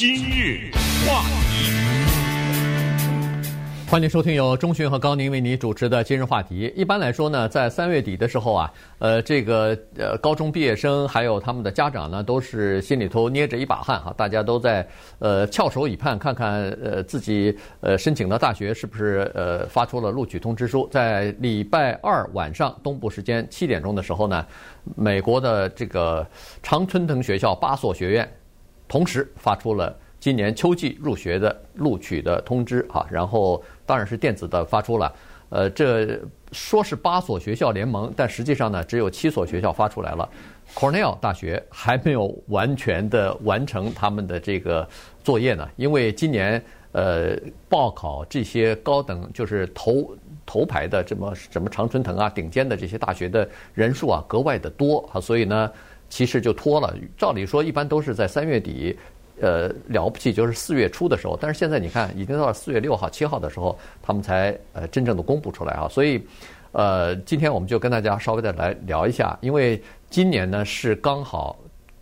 今日话题，欢迎收听由钟迅和高宁为你主持的今日话题。一般来说呢，在三月底的时候啊，呃，这个呃高中毕业生还有他们的家长呢，都是心里头捏着一把汗哈，大家都在呃翘首以盼，看看呃自己呃申请的大学是不是呃发出了录取通知书。在礼拜二晚上东部时间七点钟的时候呢，美国的这个常春藤学校八所学院。同时发出了今年秋季入学的录取的通知啊，然后当然是电子的发出了。呃，这说是八所学校联盟，但实际上呢，只有七所学校发出来了。Cornell 大学还没有完全的完成他们的这个作业呢，因为今年呃报考这些高等就是头头牌的这么什么常春藤啊顶尖的这些大学的人数啊格外的多啊，所以呢。其实就拖了，照理说一般都是在三月底，呃，了不起就是四月初的时候。但是现在你看，已经到了四月六号、七号的时候，他们才呃真正的公布出来啊。所以，呃，今天我们就跟大家稍微的来聊一下，因为今年呢是刚好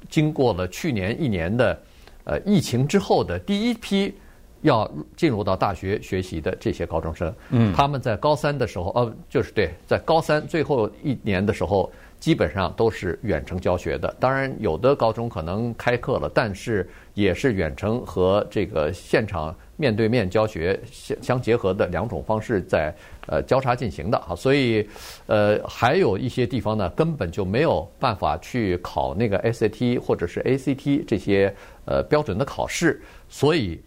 经过了去年一年的呃疫情之后的第一批要进入到大学学习的这些高中生。嗯，他们在高三的时候，呃，就是对，在高三最后一年的时候。基本上都是远程教学的，当然有的高中可能开课了，但是也是远程和这个现场面对面教学相相结合的两种方式在呃交叉进行的啊，所以呃还有一些地方呢根本就没有办法去考那个 SAT 或者是 ACT 这些呃标准的考试，所以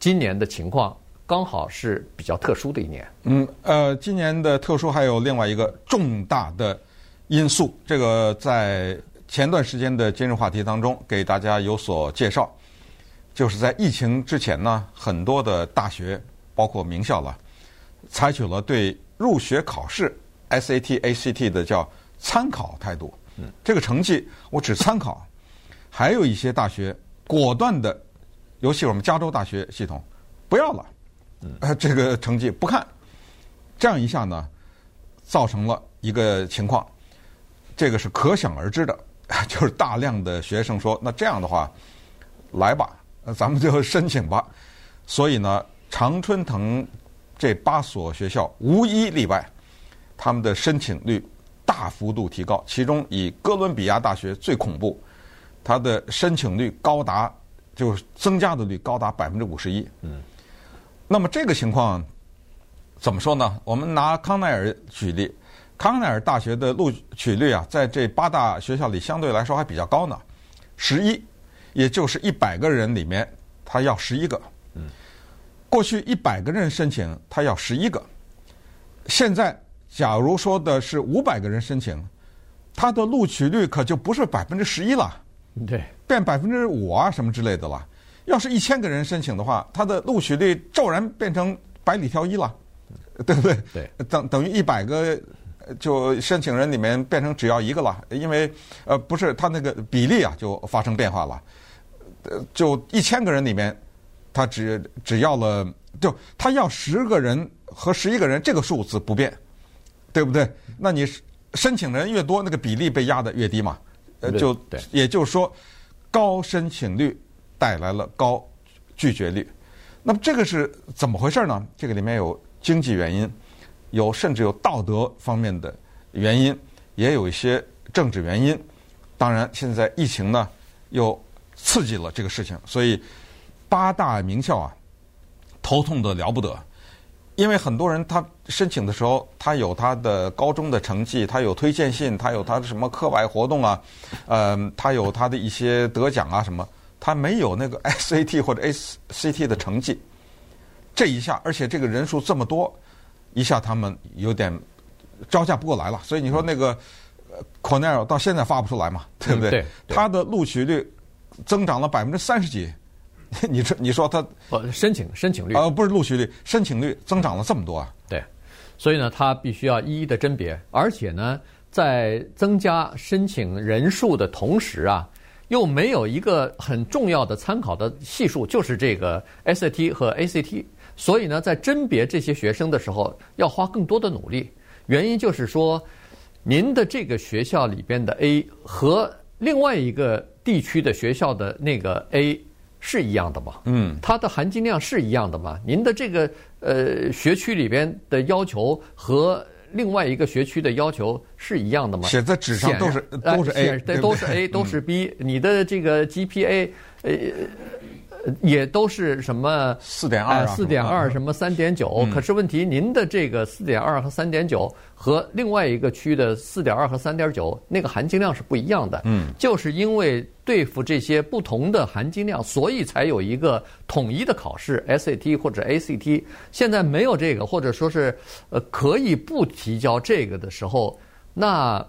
今年的情况刚好是比较特殊的一年。嗯，呃，今年的特殊还有另外一个重大的。因素，这个在前段时间的今日话题当中给大家有所介绍，就是在疫情之前呢，很多的大学包括名校了，采取了对入学考试 SAT、ACT 的叫参考态度。这个成绩我只参考，还有一些大学果断的，尤其我们加州大学系统不要了，呃，这个成绩不看，这样一下呢，造成了一个情况。这个是可想而知的，就是大量的学生说：“那这样的话，来吧，咱们就申请吧。”所以呢，常春藤这八所学校无一例外，他们的申请率大幅度提高。其中以哥伦比亚大学最恐怖，它的申请率高达就是增加的率高达百分之五十一。嗯，那么这个情况怎么说呢？我们拿康奈尔举例。康奈尔大学的录取率啊，在这八大学校里相对来说还比较高呢，十一，也就是一百个人里面，他要十一个。嗯，过去一百个人申请，他要十一个。现在，假如说的是五百个人申请，他的录取率可就不是百分之十一了，对，变百分之五啊什么之类的了。要是一千个人申请的话，他的录取率骤然变成百里挑一了，对不对？对，等等于一百个。就申请人里面变成只要一个了，因为呃不是他那个比例啊就发生变化了，呃就一千个人里面，他只只要了就他要十个人和十一个人这个数字不变，对不对？那你申请人越多，那个比例被压得越低嘛，呃就也就是说高申请率带来了高拒绝率，那么这个是怎么回事呢？这个里面有经济原因。有甚至有道德方面的原因，也有一些政治原因。当然，现在疫情呢又刺激了这个事情，所以八大名校啊头痛的了不得。因为很多人他申请的时候，他有他的高中的成绩，他有推荐信，他有他的什么课外活动啊，呃，他有他的一些得奖啊什么，他没有那个 SAT 或者 ACT 的成绩。这一下，而且这个人数这么多。一下他们有点招架不过来了，所以你说那个 Cornell 到现在发不出来嘛，对不对？对，他的录取率增长了百分之三十几，你说你说他呃申请申请率呃不是录取率，申请率增长了这么多啊？对，所以呢，他必须要一一的甄别，而且呢，在增加申请人数的同时啊，又没有一个很重要的参考的系数，就是这个 SAT 和 ACT。所以呢，在甄别这些学生的时候，要花更多的努力。原因就是说，您的这个学校里边的 A 和另外一个地区的学校的那个 A，是一样的吗？嗯，它的含金量是一样的吗？您的这个呃学区里边的要求和另外一个学区的要求是一样的吗？写在纸上都是都是 A，对，都是 A，都是 B。你的这个 GPA 呃。也都是什么四点二，四点二什么三点九。可是问题，您的这个四点二和三点九和另外一个区的四点二和三点九，那个含金量是不一样的。嗯，就是因为对付这些不同的含金量，所以才有一个统一的考试，SAT 或者 ACT。现在没有这个，或者说是呃可以不提交这个的时候，那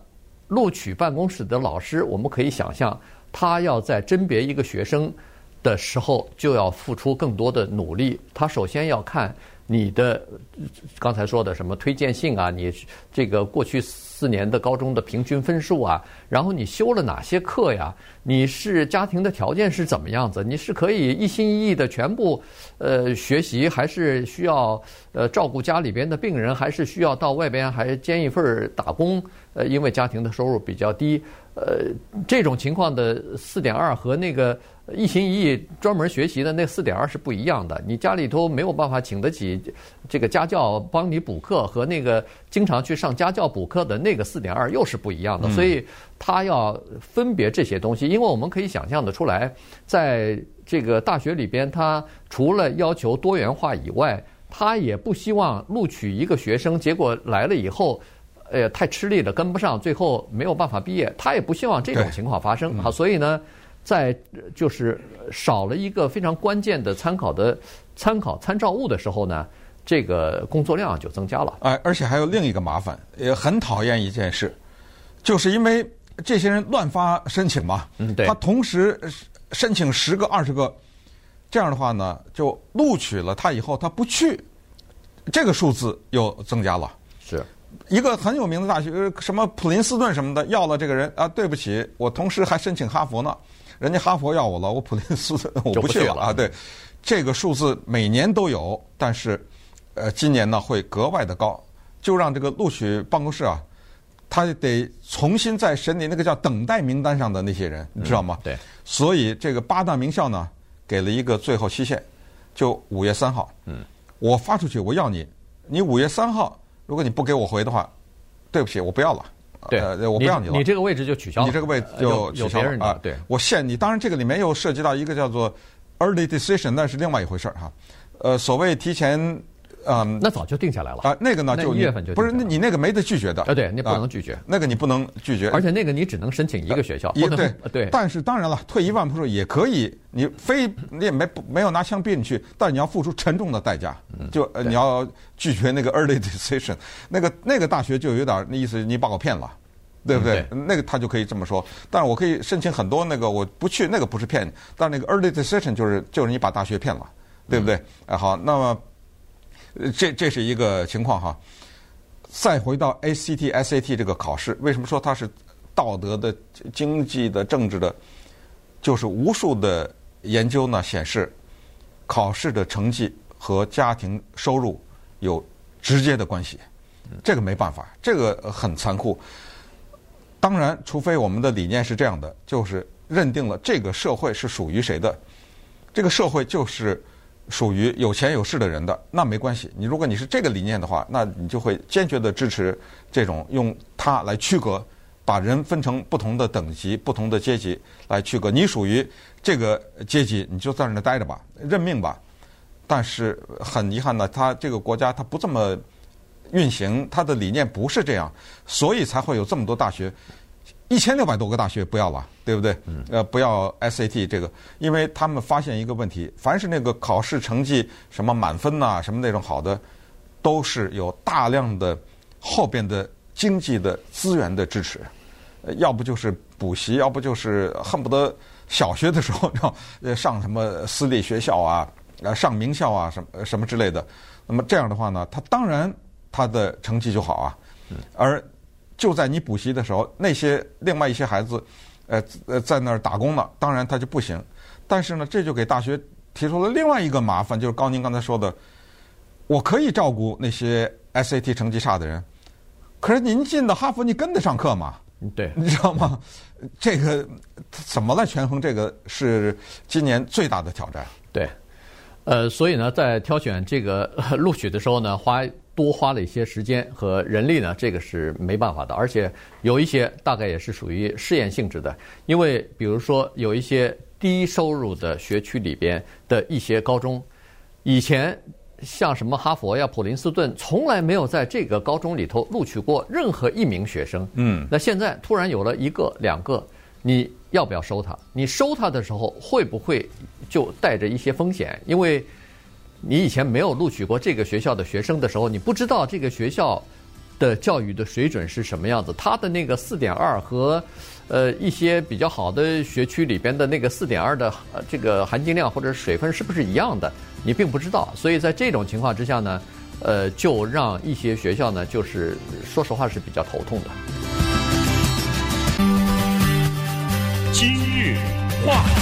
录取办公室的老师，我们可以想象，他要在甄别一个学生。的时候就要付出更多的努力。他首先要看你的刚才说的什么推荐信啊，你这个过去四年的高中的平均分数啊，然后你修了哪些课呀？你是家庭的条件是怎么样子？你是可以一心一意的全部呃学习，还是需要呃照顾家里边的病人，还是需要到外边还兼一份打工？呃，因为家庭的收入比较低，呃，这种情况的四点二和那个。一心一意专门学习的那四点二是不一样的。你家里头没有办法请得起这个家教帮你补课，和那个经常去上家教补课的那个四点二又是不一样的。所以他要分别这些东西，因为我们可以想象的出来，在这个大学里边，他除了要求多元化以外，他也不希望录取一个学生，结果来了以后，呃，太吃力了，跟不上，最后没有办法毕业。他也不希望这种情况发生。好，所以呢。在就是少了一个非常关键的参考的参考参照物的时候呢，这个工作量就增加了。哎，而且还有另一个麻烦，也很讨厌一件事，就是因为这些人乱发申请嘛，嗯，对，他同时申请十个、二十个，这样的话呢，就录取了他以后他不去，这个数字又增加了。是一个很有名的大学，什么普林斯顿什么的，要了这个人啊，对不起，我同时还申请哈佛呢。人家哈佛要我了，我普林斯顿 我不去了啊！对，这个数字每年都有，但是，呃，今年呢会格外的高，就让这个录取办公室啊，他得重新再审理那个叫等待名单上的那些人，你知道吗？对。所以这个八大名校呢，给了一个最后期限，就五月三号。嗯。我发出去，我要你，你五月三号，如果你不给我回的话，对不起，我不要了。对，我不要你了。你这个位置就取消了。你这个位置就取消了啊！对，我限你。当然，这个里面又涉及到一个叫做 early decision，那是另外一回事儿哈。呃，所谓提前，嗯，那早就定下来了啊。那个呢，就一月份就不是，那你那个没得拒绝的啊。对，你不能拒绝。那个你不能拒绝，而且那个你只能申请一个学校。一对对。但是当然了，退一万步说，也可以，你非你也没没有拿枪逼你去，但你要付出沉重的代价。就你要拒绝那个 early decision，那个那个大学就有点那意思，你把我骗了。对不对？那个他就可以这么说，但是我可以申请很多那个我不去，那个不是骗你，但那个 early decision 就是就是你把大学骗了，对不对？哎，好，那么这这是一个情况哈。再回到 ACT、SAT 这个考试，为什么说它是道德的、经济的、政治的？就是无数的研究呢显示，考试的成绩和家庭收入有直接的关系。这个没办法，这个很残酷。当然，除非我们的理念是这样的，就是认定了这个社会是属于谁的，这个社会就是属于有钱有势的人的，那没关系。你如果你是这个理念的话，那你就会坚决的支持这种用它来区隔，把人分成不同的等级、不同的阶级来区隔。你属于这个阶级，你就在那待着吧，认命吧。但是很遗憾呢，他这个国家他不这么。运行它的理念不是这样，所以才会有这么多大学，一千六百多个大学不要了，对不对？呃，不要 SAT 这个，因为他们发现一个问题，凡是那个考试成绩什么满分呐，什么那种好的，都是有大量的后边的经济的资源的支持，要不就是补习，要不就是恨不得小学的时候要上什么私立学校啊，呃，上名校啊，什么什么之类的。那么这样的话呢，他当然。他的成绩就好啊，而就在你补习的时候，那些另外一些孩子，呃呃，在那儿打工呢，当然他就不行。但是呢，这就给大学提出了另外一个麻烦，就是高宁刚才说的，我可以照顾那些 SAT 成绩差的人，可是您进的哈佛，你跟得上课吗？对，你知道吗？这个怎么来权衡？这个是今年最大的挑战。对，呃，所以呢，在挑选这个录取的时候呢，花多花了一些时间和人力呢，这个是没办法的。而且有一些大概也是属于试验性质的，因为比如说有一些低收入的学区里边的一些高中，以前。像什么哈佛呀、普林斯顿，从来没有在这个高中里头录取过任何一名学生。嗯，那现在突然有了一个、两个，你要不要收他？你收他的时候，会不会就带着一些风险？因为你以前没有录取过这个学校的学生的时候，你不知道这个学校的教育的水准是什么样子。他的那个四点二和呃一些比较好的学区里边的那个四点二的这个含金量或者水分是不是一样的？你并不知道，所以在这种情况之下呢，呃，就让一些学校呢，就是说实话是比较头痛的。今日话题。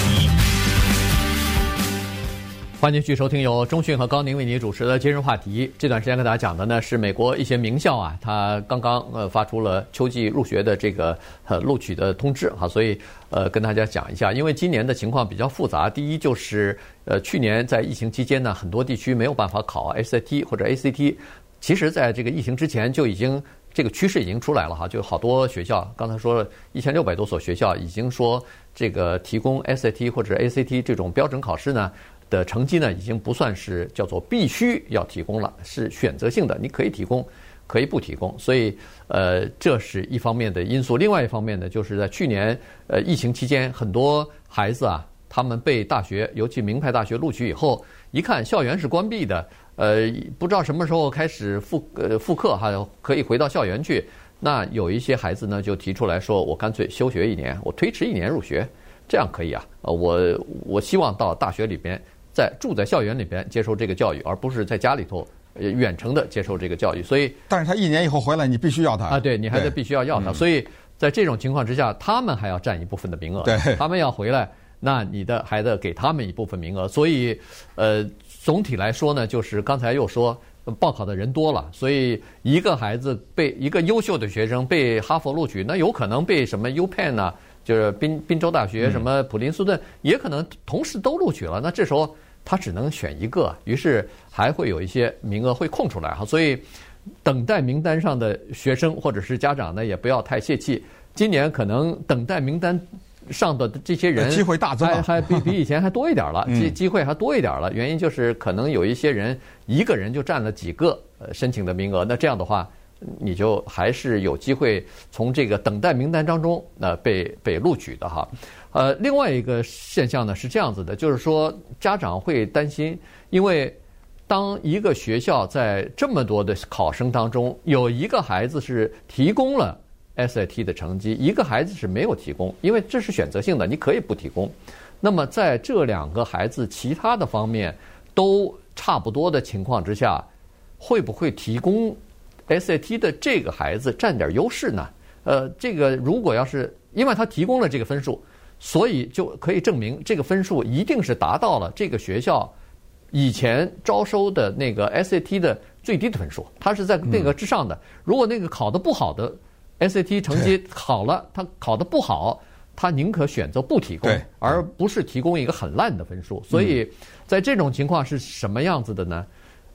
欢迎继续收听由中讯和高宁为您主持的今日话题。这段时间跟大家讲的呢是美国一些名校啊，它刚刚呃发出了秋季入学的这个呃录取的通知哈，所以呃跟大家讲一下，因为今年的情况比较复杂。第一就是呃去年在疫情期间呢，很多地区没有办法考 SAT 或者 ACT，其实在这个疫情之前就已经这个趋势已经出来了哈，就好多学校刚才说了一千六百多所学校已经说这个提供 SAT 或者 ACT 这种标准考试呢。的成绩呢，已经不算是叫做必须要提供了，是选择性的，你可以提供，可以不提供。所以，呃，这是一方面的因素。另外一方面呢，就是在去年呃疫情期间，很多孩子啊，他们被大学，尤其名牌大学录取以后，一看校园是关闭的，呃，不知道什么时候开始复呃复课哈，可以回到校园去。那有一些孩子呢，就提出来说，我干脆休学一年，我推迟一年入学，这样可以啊？呃，我我希望到大学里边。在住在校园里边接受这个教育，而不是在家里头远程的接受这个教育。所以，但是他一年以后回来，你必须要他啊，对，你还得必须要要他。所以在这种情况之下，他们还要占一部分的名额。对，他们要回来，那你的还得给他们一部分名额。所以，呃，总体来说呢，就是刚才又说报考的人多了，所以一个孩子被一个优秀的学生被哈佛录取，那有可能被什么 UPenn 呢？就是宾宾州大学什么普林斯顿也可能同时都录取了。那这时候。他只能选一个，于是还会有一些名额会空出来哈，所以等待名单上的学生或者是家长呢，也不要太泄气。今年可能等待名单上的这些人机会大增，还还 比比以前还多一点了，机机会还多一点了。原因就是可能有一些人一个人就占了几个呃申请的名额，那这样的话。你就还是有机会从这个等待名单当中呃被被录取的哈，呃，另外一个现象呢是这样子的，就是说家长会担心，因为当一个学校在这么多的考生当中有一个孩子是提供了 SAT 的成绩，一个孩子是没有提供，因为这是选择性的，你可以不提供。那么在这两个孩子其他的方面都差不多的情况之下，会不会提供？SAT 的这个孩子占点优势呢？呃，这个如果要是因为他提供了这个分数，所以就可以证明这个分数一定是达到了这个学校以前招收的那个 SAT 的最低的分数，他是在那个之上的。如果那个考得不好的 SAT 成绩好了，他考得不好，他宁可选择不提供，而不是提供一个很烂的分数。所以在这种情况是什么样子的呢？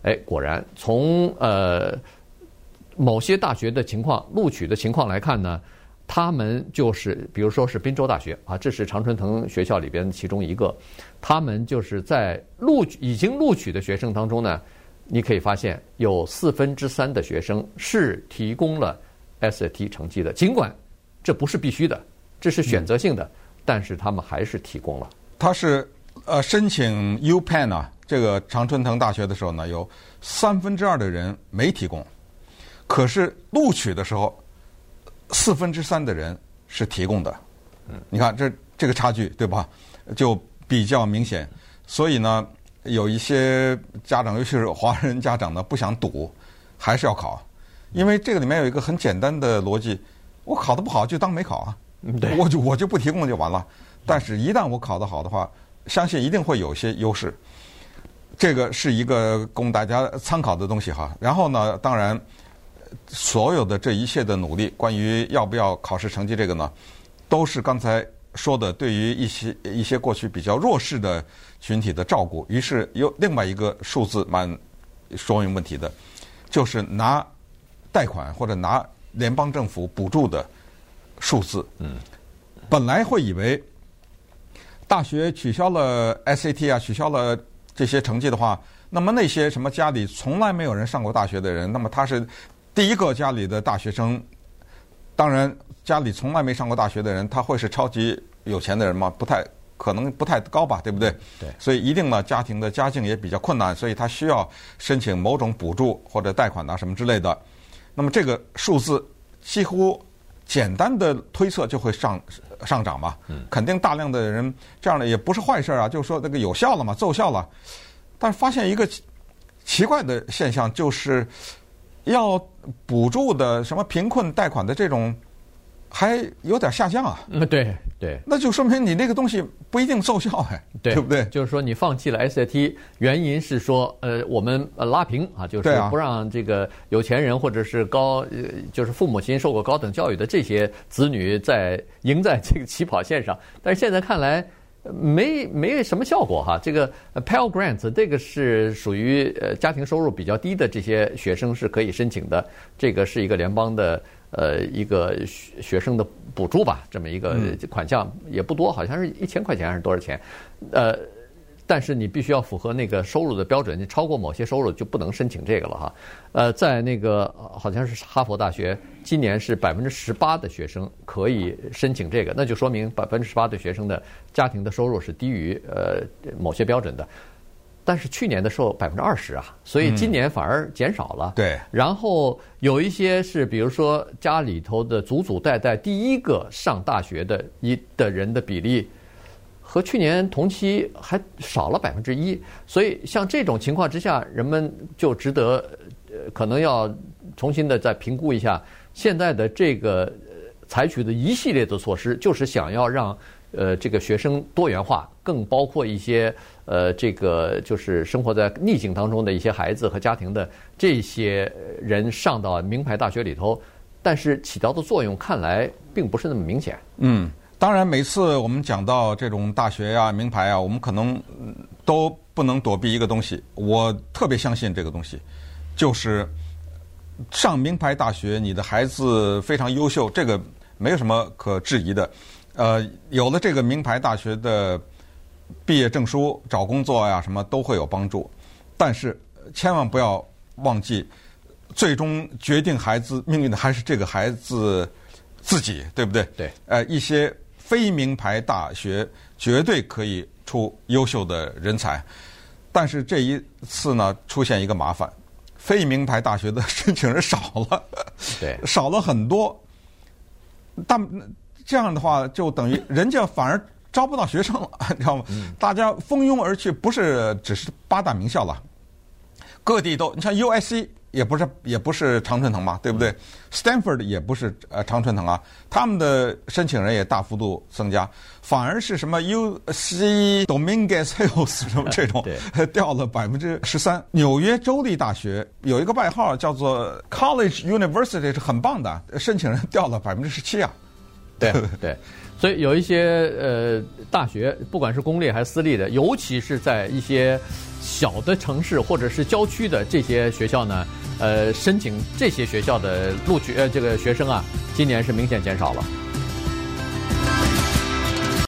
哎，果然从呃。某些大学的情况，录取的情况来看呢，他们就是，比如说是宾州大学啊，这是常春藤学校里边其中一个，他们就是在录取已经录取的学生当中呢，你可以发现有四分之三的学生是提供了 SAT 成绩的，尽管这不是必须的，这是选择性的，但是他们还是提供了。他是呃申请 UPenn 啊，这个常春藤大学的时候呢，有三分之二的人没提供。可是录取的时候，四分之三的人是提供的。嗯，你看这这个差距对吧？就比较明显。所以呢，有一些家长，尤其是华人家长呢，不想赌，还是要考，因为这个里面有一个很简单的逻辑：我考得不好就当没考啊，我就我就不提供就完了。但是，一旦我考得好的话，相信一定会有些优势。这个是一个供大家参考的东西哈。然后呢，当然。所有的这一切的努力，关于要不要考试成绩这个呢，都是刚才说的对于一些一些过去比较弱势的群体的照顾。于是有另外一个数字蛮说明问题的，就是拿贷款或者拿联邦政府补助的数字。嗯，本来会以为大学取消了 SAT 啊，取消了这些成绩的话。那么那些什么家里从来没有人上过大学的人，那么他是第一个家里的大学生。当然，家里从来没上过大学的人，他会是超级有钱的人吗？不太可能，不太高吧，对不对？对。所以一定呢，家庭的家境也比较困难，所以他需要申请某种补助或者贷款啊什么之类的。那么这个数字几乎简单的推测就会上上涨嘛。嗯。肯定大量的人这样的也不是坏事啊，就是说那个有效了嘛，奏效了。但是发现一个奇怪的现象，就是要补助的什么贫困贷款的这种还有点下降啊。嗯，对对，那就说明你那个东西不一定奏效哎，对不对？就是说你放弃了 SAT，原因是说呃我们呃拉平啊，就是不让这个有钱人或者是高呃就是父母亲受过高等教育的这些子女在赢在这个起跑线上。但是现在看来。没没什么效果哈，这个 Pell Grants 这个是属于呃家庭收入比较低的这些学生是可以申请的，这个是一个联邦的呃一个学学生的补助吧，这么一个款项也不多，好像是一千块钱还是多少钱，呃。但是你必须要符合那个收入的标准，你超过某些收入就不能申请这个了哈。呃，在那个好像是哈佛大学，今年是百分之十八的学生可以申请这个，那就说明百分之十八的学生的家庭的收入是低于呃某些标准的。但是去年的时候百分之二十啊，所以今年反而减少了。对。然后有一些是，比如说家里头的祖祖代代第一个上大学的一的人的比例。和去年同期还少了百分之一，所以像这种情况之下，人们就值得呃，可能要重新的再评估一下现在的这个采取的一系列的措施，就是想要让呃这个学生多元化，更包括一些呃这个就是生活在逆境当中的一些孩子和家庭的这些人上到名牌大学里头，但是起到的作用看来并不是那么明显。嗯。当然，每次我们讲到这种大学呀、名牌啊，我们可能都不能躲避一个东西。我特别相信这个东西，就是上名牌大学，你的孩子非常优秀，这个没有什么可质疑的。呃，有了这个名牌大学的毕业证书，找工作呀什么都会有帮助。但是千万不要忘记，最终决定孩子命运的还是这个孩子自己，对不对？对。呃，一些。非名牌大学绝对可以出优秀的人才，但是这一次呢，出现一个麻烦，非名牌大学的申请人少了，对，少了很多。但这样的话，就等于人家反而招不到学生了，你知道吗？大家蜂拥而去，不是只是八大名校了，各地都，你像 USC。也不是也不是常春藤嘛，对不对？Stanford 也不是呃常春藤啊，他们的申请人也大幅度增加，反而是什么 UC Dominguez Hills 什么这种 掉了百分之十三。纽约州立大学有一个外号叫做 College University 是很棒的，申请人掉了百分之十七啊。对 对，所以有一些呃大学，不管是公立还是私立的，尤其是在一些小的城市或者是郊区的这些学校呢。呃，申请这些学校的录取呃，这个学生啊，今年是明显减少了。